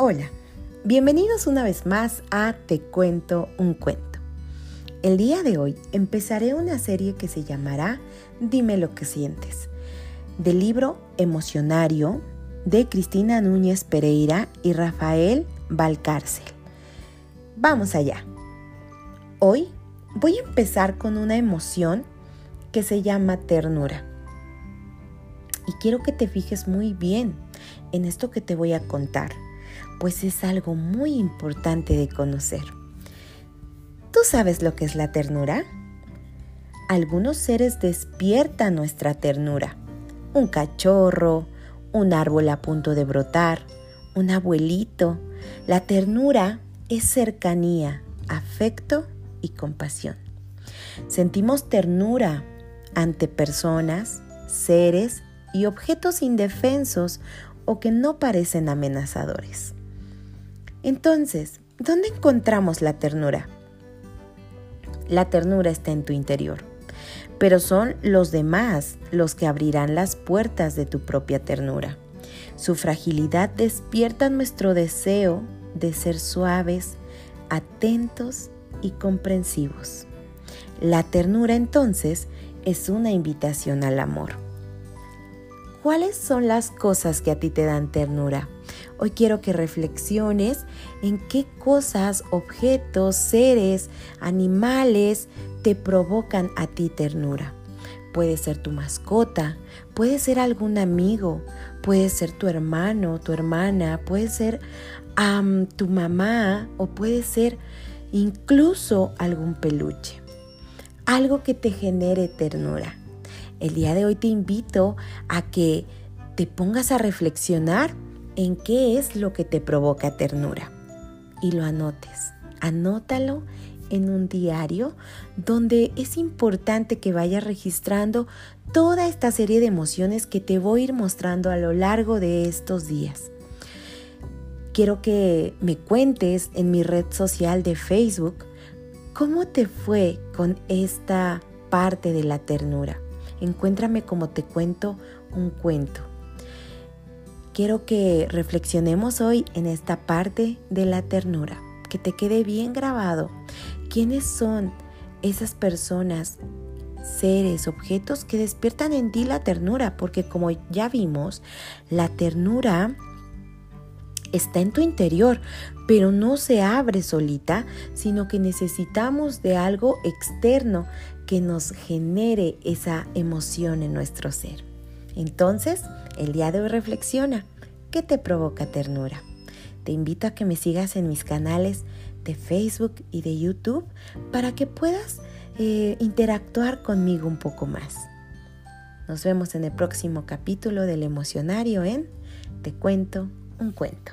Hola, bienvenidos una vez más a Te cuento un cuento. El día de hoy empezaré una serie que se llamará Dime lo que sientes, del libro Emocionario de Cristina Núñez Pereira y Rafael Valcárcel. Vamos allá. Hoy voy a empezar con una emoción que se llama ternura. Y quiero que te fijes muy bien en esto que te voy a contar pues es algo muy importante de conocer. ¿Tú sabes lo que es la ternura? Algunos seres despiertan nuestra ternura. Un cachorro, un árbol a punto de brotar, un abuelito. La ternura es cercanía, afecto y compasión. Sentimos ternura ante personas, seres y objetos indefensos o que no parecen amenazadores. Entonces, ¿dónde encontramos la ternura? La ternura está en tu interior, pero son los demás los que abrirán las puertas de tu propia ternura. Su fragilidad despierta nuestro deseo de ser suaves, atentos y comprensivos. La ternura entonces es una invitación al amor. ¿Cuáles son las cosas que a ti te dan ternura? Hoy quiero que reflexiones en qué cosas, objetos, seres, animales te provocan a ti ternura. Puede ser tu mascota, puede ser algún amigo, puede ser tu hermano, tu hermana, puede ser tu mamá o puede ser incluso algún peluche. Algo que te genere ternura. El día de hoy te invito a que te pongas a reflexionar en qué es lo que te provoca ternura y lo anotes. Anótalo en un diario donde es importante que vayas registrando toda esta serie de emociones que te voy a ir mostrando a lo largo de estos días. Quiero que me cuentes en mi red social de Facebook cómo te fue con esta parte de la ternura. Encuéntrame como te cuento un cuento quiero que reflexionemos hoy en esta parte de la ternura, que te quede bien grabado. ¿Quiénes son esas personas, seres, objetos que despiertan en ti la ternura? Porque como ya vimos, la ternura está en tu interior, pero no se abre solita, sino que necesitamos de algo externo que nos genere esa emoción en nuestro ser. Entonces, el día de hoy reflexiona, ¿qué te provoca ternura? Te invito a que me sigas en mis canales de Facebook y de YouTube para que puedas eh, interactuar conmigo un poco más. Nos vemos en el próximo capítulo del emocionario en Te cuento un cuento.